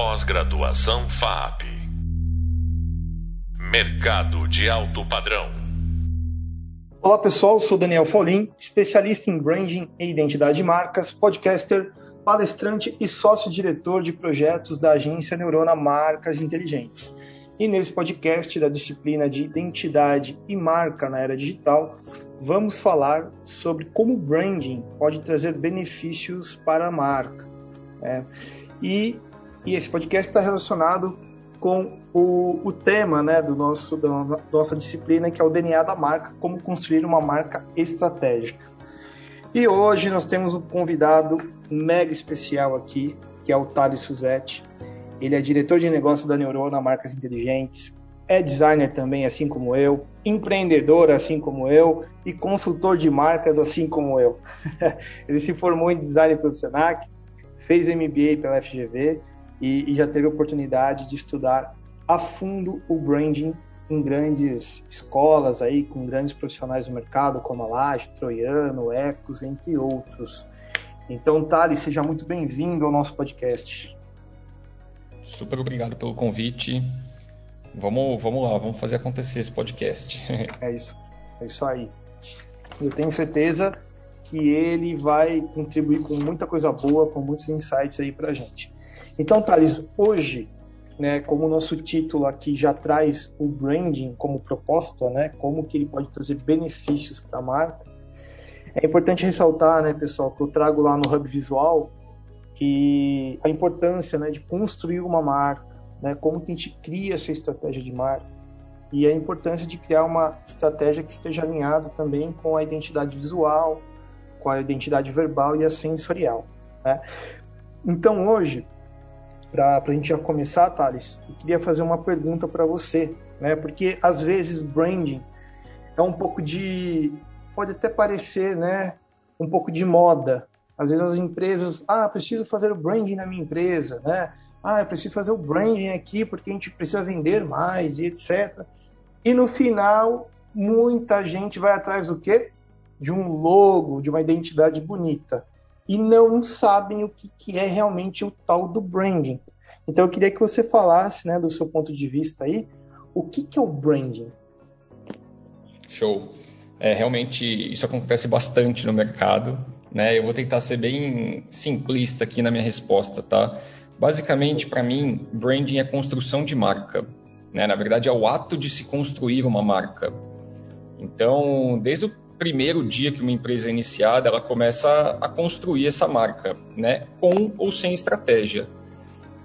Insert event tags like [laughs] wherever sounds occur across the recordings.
Pós-graduação FAP. Mercado de alto padrão. Olá pessoal, sou Daniel Folim, especialista em branding e identidade de marcas, podcaster, palestrante e sócio-diretor de projetos da agência Neurona Marcas Inteligentes. E nesse podcast da disciplina de identidade e marca na era digital, vamos falar sobre como o branding pode trazer benefícios para a marca. É, e, e, esse podcast está relacionado com o, o tema né, do nosso, da nossa disciplina, que é o DNA da marca, como construir uma marca estratégica. E hoje nós temos um convidado mega especial aqui, que é o Thales Suzette. Ele é diretor de negócio da Neurona Marcas Inteligentes, é designer também, assim como eu, empreendedor, assim como eu, e consultor de marcas, assim como eu. [laughs] Ele se formou em design pelo Senac, fez MBA pela FGV e, e já teve a oportunidade de estudar a fundo o branding em grandes escolas aí, com grandes profissionais do mercado, como a Laje, Troiano, Ecos, entre outros. Então, Thales, seja muito bem-vindo ao nosso podcast. Super obrigado pelo convite. Vamos, vamos lá, vamos fazer acontecer esse podcast. [laughs] é isso, é isso aí. Eu tenho certeza que ele vai contribuir com muita coisa boa, com muitos insights aí pra gente. Então, Thales, hoje, né, como o nosso título aqui já traz o branding como proposta, né, como que ele pode trazer benefícios para a marca, é importante ressaltar, né, pessoal, que eu trago lá no Hub Visual que a importância né, de construir uma marca, né, como que a gente cria essa estratégia de marca e a importância de criar uma estratégia que esteja alinhada também com a identidade visual, com a identidade verbal e a sensorial. Né? Então hoje, para a gente já começar, Thales, eu queria fazer uma pergunta para você, né? porque às vezes branding é um pouco de, pode até parecer, né, um pouco de moda. Às vezes as empresas, ah, preciso fazer o branding na minha empresa, né? ah, eu preciso fazer o branding aqui porque a gente precisa vender mais e etc. E no final, muita gente vai atrás do quê? De um logo, de uma identidade bonita. E não sabem o que, que é realmente o tal do branding. Então eu queria que você falasse, né, do seu ponto de vista aí, o que, que é o branding? Show. É, realmente isso acontece bastante no mercado, né? Eu vou tentar ser bem simplista aqui na minha resposta, tá? Basicamente, para mim, branding é construção de marca. Né? Na verdade, é o ato de se construir uma marca. Então, desde o primeiro dia que uma empresa é iniciada, ela começa a construir essa marca, né? com ou sem estratégia.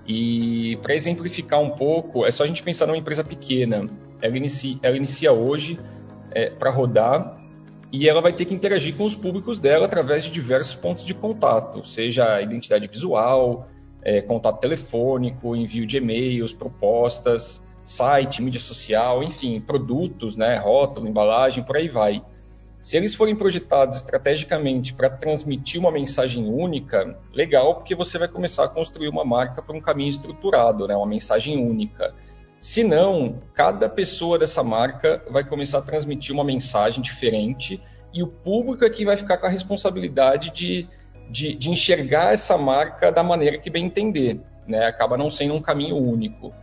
E para exemplificar um pouco, é só a gente pensar numa empresa pequena. Ela inicia, ela inicia hoje é, para rodar e ela vai ter que interagir com os públicos dela através de diversos pontos de contato, seja identidade visual, é, contato telefônico, envio de e-mails, propostas, site, mídia social, enfim, produtos, né, rótulo, embalagem, por aí vai. Se eles forem projetados estrategicamente para transmitir uma mensagem única, legal, porque você vai começar a construir uma marca por um caminho estruturado, né, uma mensagem única. Se não, cada pessoa dessa marca vai começar a transmitir uma mensagem diferente e o público aqui vai ficar com a responsabilidade de de, de enxergar essa marca da maneira que bem entender, né? Acaba não sendo um caminho único.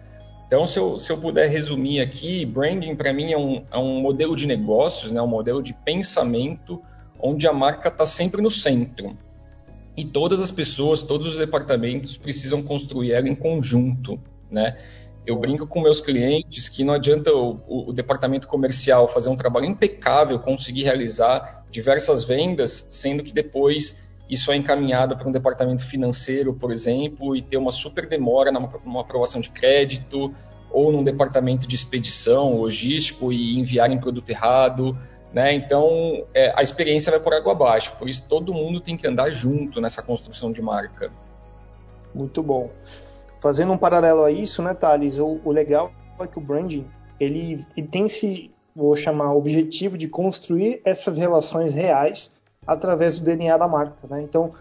Então, se eu, se eu puder resumir aqui, branding para mim é um, é um modelo de negócios, né? um modelo de pensamento onde a marca está sempre no centro. E todas as pessoas, todos os departamentos precisam construir ela em conjunto. Né? Eu brinco com meus clientes que não adianta o, o, o departamento comercial fazer um trabalho impecável, conseguir realizar diversas vendas, sendo que depois isso é encaminhado para um departamento financeiro, por exemplo, e ter uma super demora numa aprovação de crédito, ou num departamento de expedição, logístico, e enviarem produto errado. Né? Então, é, a experiência vai por água abaixo. Por isso, todo mundo tem que andar junto nessa construção de marca. Muito bom. Fazendo um paralelo a isso, né, Thales? O, o legal é que o branding ele, ele tem esse, vou chamar, objetivo de construir essas relações reais através do DNA da marca, né? Então,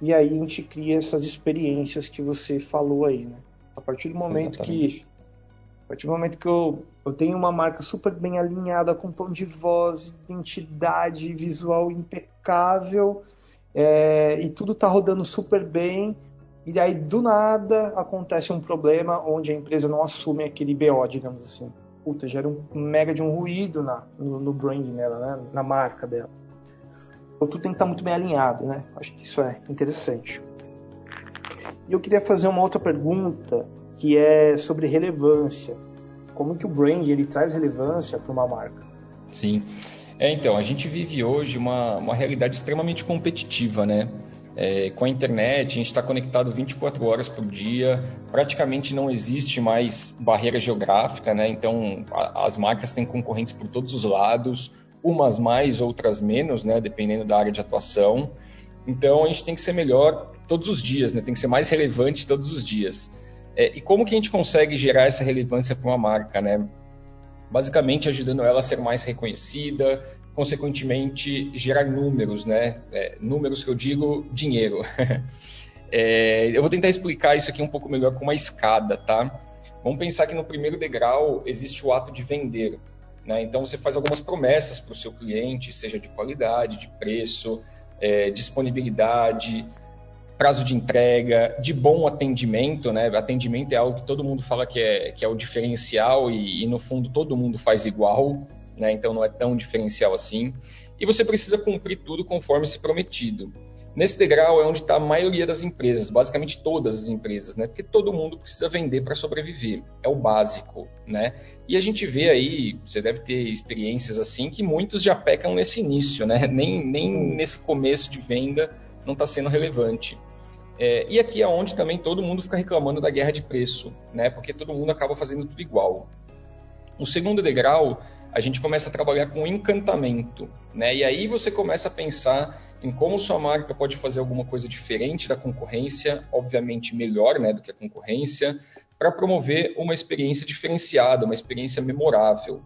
e aí a gente cria essas experiências que você falou aí, né? A partir do momento Exatamente. que a partir do momento que eu, eu tenho uma marca super bem alinhada, com tom de voz, identidade visual impecável, é, e tudo tá rodando super bem, E aí, do nada, acontece um problema onde a empresa não assume aquele BO, digamos assim. Puta, gera um mega de um ruído na, no, no branding dela, né? na marca dela. Então, tudo tem que estar muito bem alinhado, né? Acho que isso é interessante. E eu queria fazer uma outra pergunta, que é sobre relevância. Como que o brand ele traz relevância para uma marca? Sim. É, então, a gente vive hoje uma, uma realidade extremamente competitiva, né? É, com a internet, a gente está conectado 24 horas por dia, praticamente não existe mais barreira geográfica, né? Então, a, as marcas têm concorrentes por todos os lados, umas mais, outras menos, né? Dependendo da área de atuação. Então, a gente tem que ser melhor todos os dias, né? Tem que ser mais relevante todos os dias. É, e como que a gente consegue gerar essa relevância para uma marca, né? Basicamente ajudando ela a ser mais reconhecida, consequentemente gerar números, né? É, números que eu digo dinheiro. [laughs] é, eu vou tentar explicar isso aqui um pouco melhor com uma escada, tá? Vamos pensar que no primeiro degrau existe o ato de vender. Né? Então você faz algumas promessas para o seu cliente, seja de qualidade, de preço, é, disponibilidade, prazo de entrega, de bom atendimento, né? Atendimento é algo que todo mundo fala que é, que é o diferencial e, e no fundo todo mundo faz igual, né? Então não é tão diferencial assim. E você precisa cumprir tudo conforme se prometido. Nesse degrau é onde está a maioria das empresas, basicamente todas as empresas, né? Porque todo mundo precisa vender para sobreviver. É o básico, né? E a gente vê aí, você deve ter experiências assim, que muitos já pecam nesse início, né? [laughs] Nem, nem nesse começo de venda não está sendo relevante. É, e aqui é onde também todo mundo fica reclamando da guerra de preço, né? Porque todo mundo acaba fazendo tudo igual. O segundo degrau, a gente começa a trabalhar com encantamento, né? E aí você começa a pensar em como sua marca pode fazer alguma coisa diferente da concorrência, obviamente melhor, né, do que a concorrência, para promover uma experiência diferenciada, uma experiência memorável.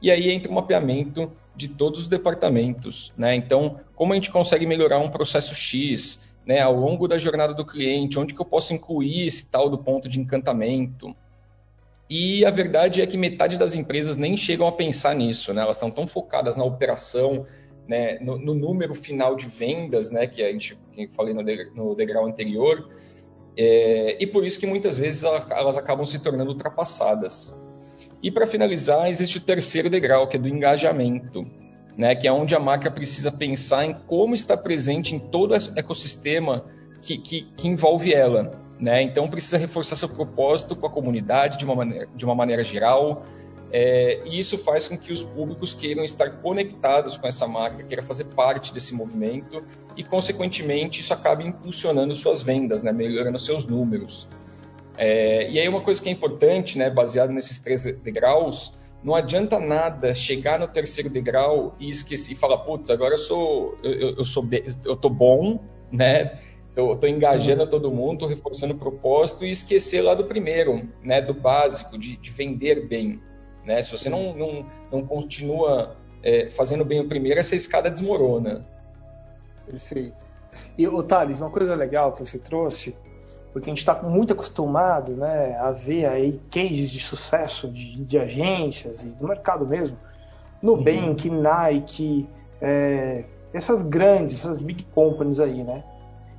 E aí entra o mapeamento de todos os departamentos, né? Então, como a gente consegue melhorar um processo X, né, ao longo da jornada do cliente, onde que eu posso incluir esse tal do ponto de encantamento. E a verdade é que metade das empresas nem chegam a pensar nisso, né? Elas estão tão focadas na operação, né, no, no número final de vendas, né, que a gente que falei no, no degrau anterior, é, e por isso que muitas vezes elas acabam se tornando ultrapassadas. E para finalizar, existe o terceiro degrau, que é do engajamento né, que é onde a marca precisa pensar em como está presente em todo o ecossistema que, que, que envolve ela. Né? Então, precisa reforçar seu propósito com a comunidade de uma maneira, de uma maneira geral, é, e isso faz com que os públicos queiram estar conectados com essa marca, queiram fazer parte desse movimento, e, consequentemente, isso acaba impulsionando suas vendas, né, melhorando seus números. É, e aí, uma coisa que é importante, né, baseado nesses três degraus, não adianta nada chegar no terceiro degrau e esquecer e falar, putz, agora eu sou eu, eu sou eu tô bom, né? Tô, tô engajando todo mundo, tô reforçando o propósito e esquecer lá do primeiro, né? Do básico, de, de vender bem, né? Se você não, não, não continua é, fazendo bem o primeiro, essa escada desmorona. Perfeito. E, Thales, uma coisa legal que você trouxe porque a gente está muito acostumado né, a ver aí cases de sucesso de, de agências e do mercado mesmo, Nubank, uhum. Nike, é, essas grandes, essas big companies aí, né?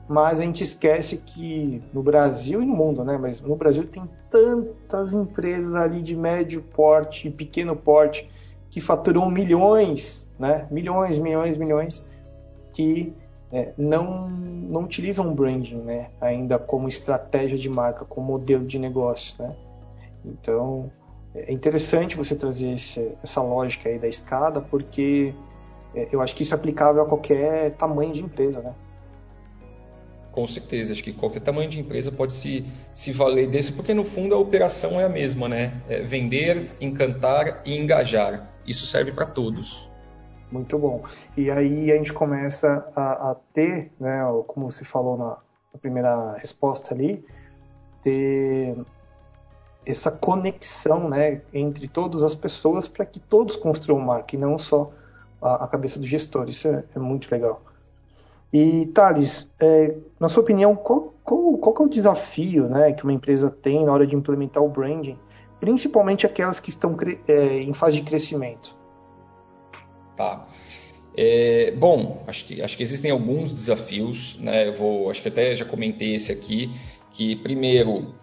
Mas a gente esquece que no Brasil e no mundo, né? Mas no Brasil tem tantas empresas ali de médio porte e pequeno porte que faturam milhões, né? Milhões, milhões, milhões, que é, não, não utilizam branding né, ainda como estratégia de marca, como modelo de negócio. Né? Então, é interessante você trazer esse, essa lógica aí da escada, porque é, eu acho que isso é aplicável a qualquer tamanho de empresa. Né? Com certeza, acho que qualquer tamanho de empresa pode se, se valer desse, porque no fundo a operação é a mesma, né? É vender, encantar e engajar. Isso serve para todos. Muito bom. E aí a gente começa a, a ter, né, como você falou na, na primeira resposta ali, ter essa conexão né, entre todas as pessoas para que todos construam marca e não só a, a cabeça do gestor. Isso é, é muito legal. E Thales, é, na sua opinião, qual, qual, qual é o desafio né, que uma empresa tem na hora de implementar o branding, principalmente aquelas que estão é, em fase de crescimento? Tá. É, bom, acho que, acho que existem alguns desafios, né? Eu vou, acho que até já comentei esse aqui, que, primeiro,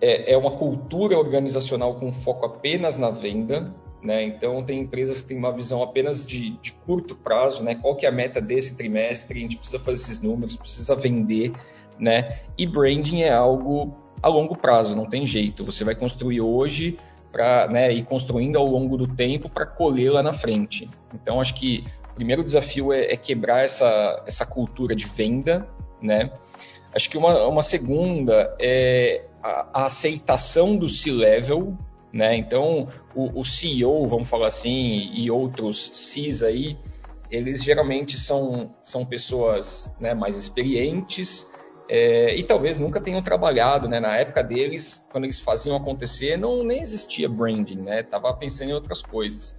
é, é uma cultura organizacional com foco apenas na venda, né? Então, tem empresas que têm uma visão apenas de, de, curto prazo, né? Qual que é a meta desse trimestre? A gente precisa fazer esses números, precisa vender, né? E branding é algo a longo prazo, não tem jeito. Você vai construir hoje para né, ir construindo ao longo do tempo para colher lá na frente. Então, acho que o primeiro desafio é, é quebrar essa, essa cultura de venda, né? Acho que uma, uma segunda é a, a aceitação do C-level, né? Então, o, o, CEO, vamos falar assim, e outros Cs aí, eles geralmente são, são pessoas né, mais experientes é, e talvez nunca tenham trabalhado, né? Na época deles, quando eles faziam acontecer, não nem existia branding, né? Tava pensando em outras coisas.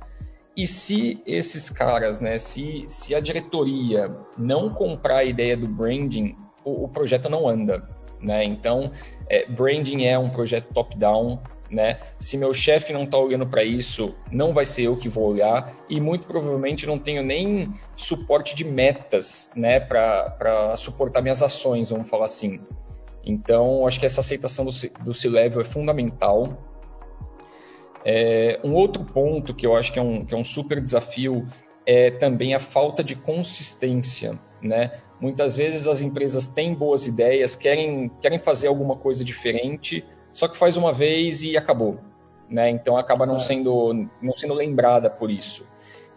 E se esses caras, né? Se, se a diretoria não comprar a ideia do branding, o, o projeto não anda, né? Então, é, branding é um projeto top-down, né? Se meu chefe não está olhando para isso, não vai ser eu que vou olhar e muito provavelmente não tenho nem suporte de metas, né, para suportar minhas ações, vamos falar assim. Então, acho que essa aceitação do, do C-Level é fundamental. É, um outro ponto que eu acho que é, um, que é um super desafio é também a falta de consistência, né? Muitas vezes as empresas têm boas ideias, querem, querem fazer alguma coisa diferente, só que faz uma vez e acabou, né? Então acaba não é. sendo não sendo lembrada por isso.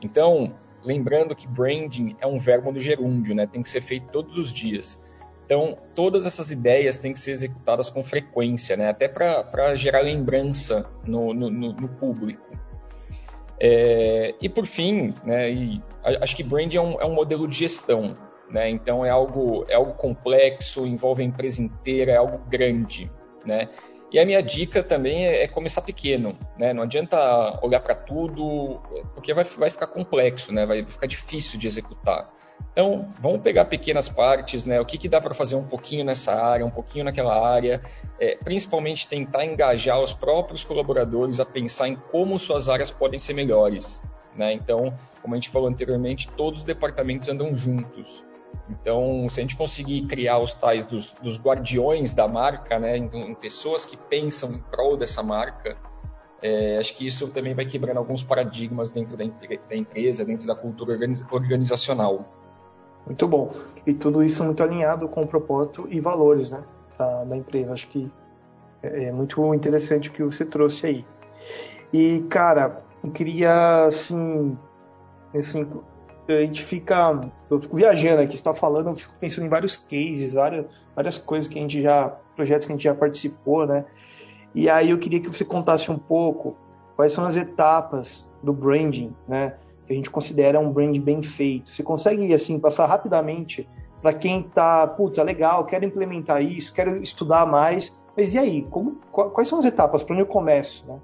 Então, lembrando que branding é um verbo do gerúndio, né? Tem que ser feito todos os dias. Então, todas essas ideias têm que ser executadas com frequência, né? Até para gerar lembrança no, no, no público. É, e por fim, né, e acho que branding é um, é um modelo de gestão. Né? Então é algo, é algo complexo, envolve a empresa inteira, é algo grande. Né? E a minha dica também é, é começar pequeno, né? Não adianta olhar para tudo, porque vai, vai ficar complexo, né? Vai ficar difícil de executar. Então, vamos pegar pequenas partes, né? O que, que dá para fazer um pouquinho nessa área, um pouquinho naquela área, é, principalmente tentar engajar os próprios colaboradores a pensar em como suas áreas podem ser melhores, né? Então, como a gente falou anteriormente, todos os departamentos andam juntos. Então, se a gente conseguir criar os tais dos, dos guardiões da marca, né, em, em, pessoas que pensam em prol dessa marca, é, acho que isso também vai quebrando alguns paradigmas dentro da, da empresa, dentro da cultura organizacional. Muito bom. E tudo isso muito alinhado com o propósito e valores né, da, da empresa. Acho que é, é muito interessante o que você trouxe aí. E, cara, eu queria, assim, assim a gente fica. Eu fico viajando aqui, está falando, eu fico pensando em vários cases, várias, várias coisas que a gente já. projetos que a gente já participou, né? E aí eu queria que você contasse um pouco quais são as etapas do branding, né? Que a gente considera um brand bem feito. Você consegue, assim, passar rapidamente para quem está, putz, é legal, quero implementar isso, quero estudar mais, mas e aí? Como, quais são as etapas? Para onde eu começo, né?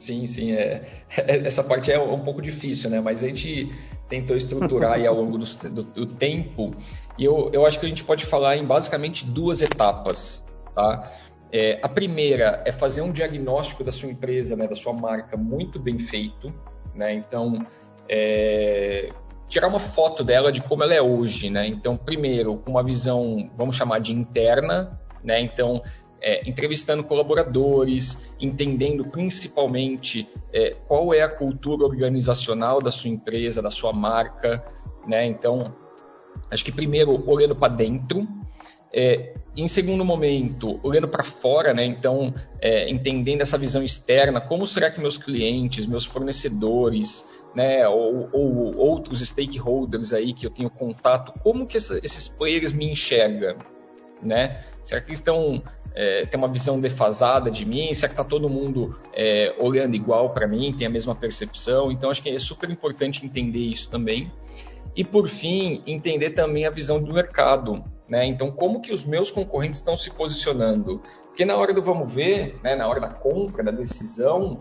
Sim, sim. É, é, essa parte é um pouco difícil, né? Mas a gente tentou estruturar aí ao longo do, do, do, tempo. E eu, eu acho que a gente pode falar em basicamente duas etapas, tá? É, a primeira é fazer um diagnóstico da sua empresa, né, da sua marca, muito bem feito. Né? Então, é, tirar uma foto dela de como ela é hoje. Né? Então, primeiro, com uma visão, vamos chamar de interna. Né? Então, é, entrevistando colaboradores, entendendo principalmente é, qual é a cultura organizacional da sua empresa, da sua marca, né? Então, acho que primeiro olhando para dentro, é, em segundo momento olhando para fora, né? Então, é, entendendo essa visão externa, como será que meus clientes, meus fornecedores, né, ou, ou outros stakeholders aí que eu tenho contato, como que esses players me enxergam, né? Será que eles estão é, tem uma visão defasada de mim? Será que está todo mundo é, olhando igual para mim, tem a mesma percepção? Então, acho que é super importante entender isso também. E, por fim, entender também a visão do mercado. Né? Então, como que os meus concorrentes estão se posicionando? Porque na hora do vamos ver, né, na hora da compra, da decisão,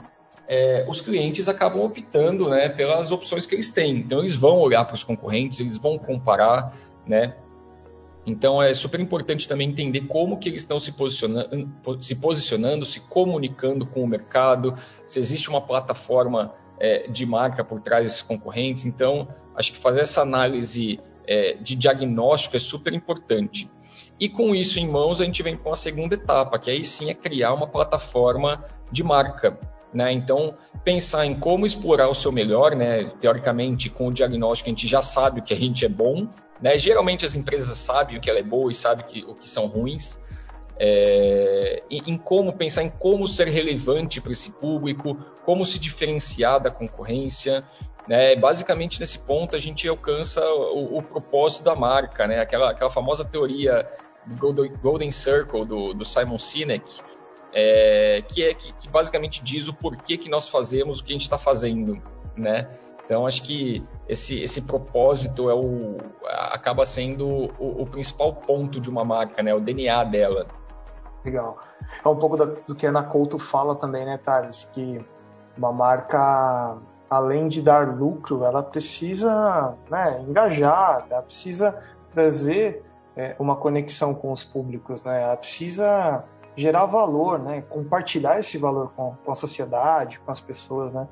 é, os clientes acabam optando né, pelas opções que eles têm. Então, eles vão olhar para os concorrentes, eles vão comparar, né? Então é super importante também entender como que eles estão se posicionando, se, posicionando, se comunicando com o mercado, se existe uma plataforma é, de marca por trás desses concorrentes. Então, acho que fazer essa análise é, de diagnóstico é super importante. E com isso em mãos, a gente vem com a segunda etapa, que aí sim é criar uma plataforma de marca. Né? Então, pensar em como explorar o seu melhor, né? teoricamente, com o diagnóstico, a gente já sabe o que a gente é bom. Né? Geralmente, as empresas sabem o que ela é boa e sabem que, o que são ruins. É, em, em como pensar em como ser relevante para esse público, como se diferenciar da concorrência. Né? Basicamente, nesse ponto, a gente alcança o, o propósito da marca, né? aquela, aquela famosa teoria do Golden Circle do, do Simon Sinek, é, que é que, que, basicamente diz o porquê que nós fazemos o que a gente está fazendo, né? Então acho que esse, esse propósito é o, acaba sendo o, o, principal ponto de uma marca, né? O DNA dela. Legal. É um pouco da, do que a Ana Couto fala também, né, Thales? Que uma marca, além de dar lucro, ela precisa né, engajar, ela precisa trazer é, uma conexão com os públicos, né? Ela precisa gerar valor, né? Compartilhar esse valor com, com a sociedade, com as pessoas, né?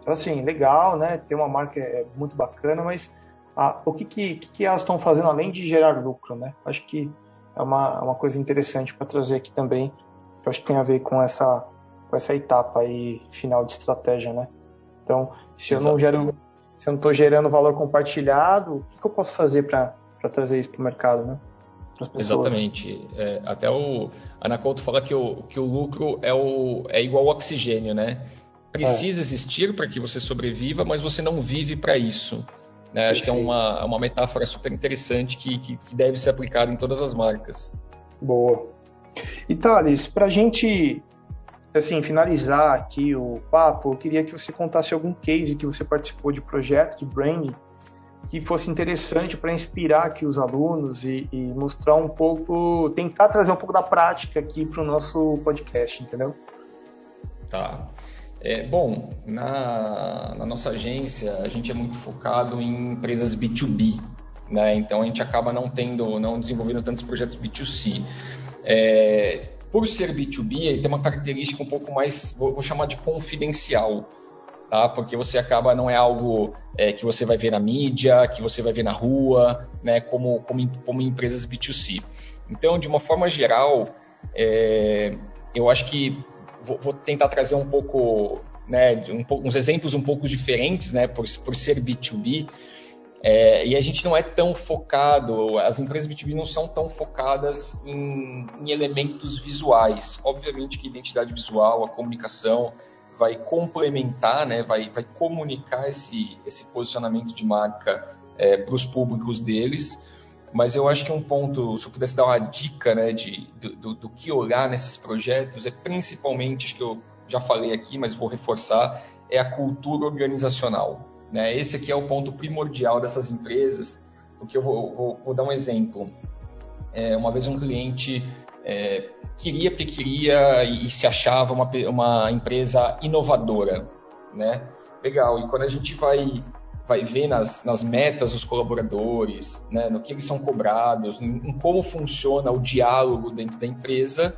Então, assim, legal, né? Ter uma marca é muito bacana, mas a, o que, que, que elas estão fazendo além de gerar lucro, né? Acho que é uma, uma coisa interessante para trazer aqui também. Eu acho que tem a ver com essa, com essa etapa aí final de estratégia, né? Então, se eu não gero, se eu não estou gerando valor compartilhado, o que, que eu posso fazer para trazer isso para o mercado, né? Exatamente. É, até o Anaconto fala que o, que o lucro é, o, é igual ao oxigênio, né? Precisa existir para que você sobreviva, mas você não vive para isso. Né? Acho que é uma, uma metáfora super interessante que, que, que deve ser aplicada em todas as marcas. Boa. E Thales, para a gente assim, finalizar aqui o papo, eu queria que você contasse algum case que você participou de projeto de branding que fosse interessante para inspirar aqui os alunos e, e, mostrar um pouco, tentar trazer um pouco da prática aqui para o nosso podcast, entendeu? Tá. É, bom, na, na, nossa agência a gente é muito focado em empresas B2B, né? Então a gente acaba não tendo, não desenvolvendo tantos projetos B2C. É, por ser B2B, ele tem uma característica um pouco mais, vou, vou chamar de confidencial tá? Porque você acaba não é algo é, que você vai ver na mídia, que você vai ver na rua, né? Como como, como empresas B2C. Então, de uma forma geral, é, eu acho que vou, vou, tentar trazer um pouco, né? Um, uns exemplos um pouco diferentes, né? Por, por ser B2B. É, e a gente não é tão focado, as empresas B2B não são tão focadas em, em elementos visuais. Obviamente que a identidade visual, a comunicação, vai complementar, né, vai, vai comunicar esse, esse posicionamento de marca é, para os públicos deles. Mas eu acho que um ponto, se eu pudesse dar uma dica né, de, do, do que olhar nesses projetos, é principalmente, acho que eu já falei aqui, mas vou reforçar, é a cultura organizacional. Né? Esse aqui é o ponto primordial dessas empresas, porque eu vou, vou, vou dar um exemplo. É, uma vez um cliente é, queria porque queria e, se achava uma, uma empresa inovadora, né? Legal. E quando a gente vai vai ver nas, nas metas dos colaboradores, né, no que eles são cobrados, em, como funciona o diálogo dentro da empresa,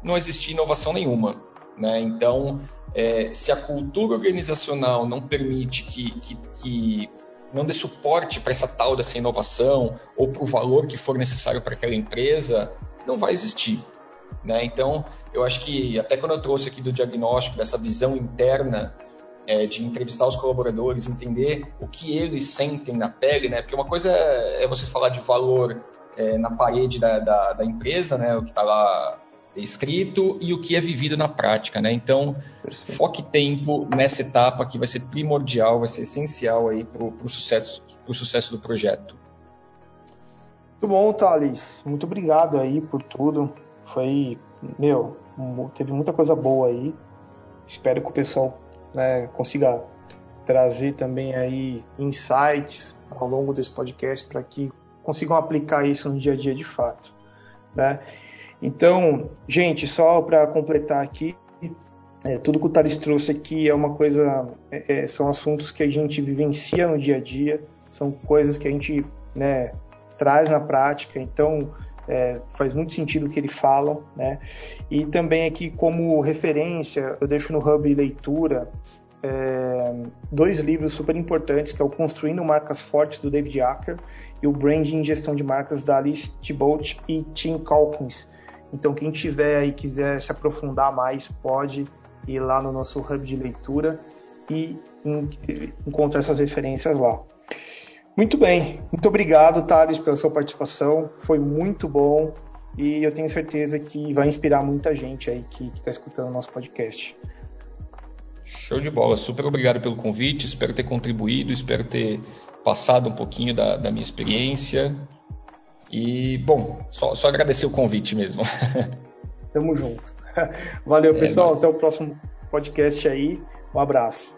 não existia inovação nenhuma. Né? Então, é, se a cultura organizacional não permite que, que, que não dê suporte para essa tal dessa inovação ou para o valor que for necessário para aquela empresa, não vai existir. Né? Então, eu acho que até quando eu trouxe aqui do diagnóstico, dessa visão interna é, de entrevistar os colaboradores, entender o que eles sentem na pele, né? porque uma coisa é você falar de valor é, na parede da, da, da, empresa, né? o que está lá escrito, e o que é vivido na prática. Né? Então, foque tempo nessa etapa que vai ser primordial, vai ser essencial para o sucesso, sucesso do projeto. Muito bom, Thales. Muito obrigado aí por tudo. Foi, meu, teve muita coisa boa aí. Espero que o pessoal né, consiga trazer também aí insights ao longo desse podcast para que consigam aplicar isso no dia a dia de fato. Né? Então, gente, só para completar aqui, é, tudo que o Thales trouxe aqui é uma coisa, é, é, são assuntos que a gente vivencia no dia a dia, são coisas que a gente né, traz na prática, então é, faz muito sentido o que ele fala, né? E também aqui como referência, eu deixo no Hub leitura é, dois livros super importantes, que é o Construindo Marcas Fortes, do David Acker, e o Branding e Gestão de Marcas, da Alice Thibault e Tim Calkins. Então, quem tiver aí quiser se aprofundar mais, pode ir lá no nosso hub de leitura e encontrar essas referências lá. Muito bem, muito obrigado, Thales, pela sua participação. Foi muito bom e eu tenho certeza que vai inspirar muita gente aí que está escutando o nosso podcast. Show de bola, super obrigado pelo convite, espero ter contribuído, espero ter passado um pouquinho da, da minha experiência. E, bom, só, só agradecer o convite mesmo. Tamo junto. [laughs] Valeu, é, pessoal. Até o próximo podcast aí. Um abraço.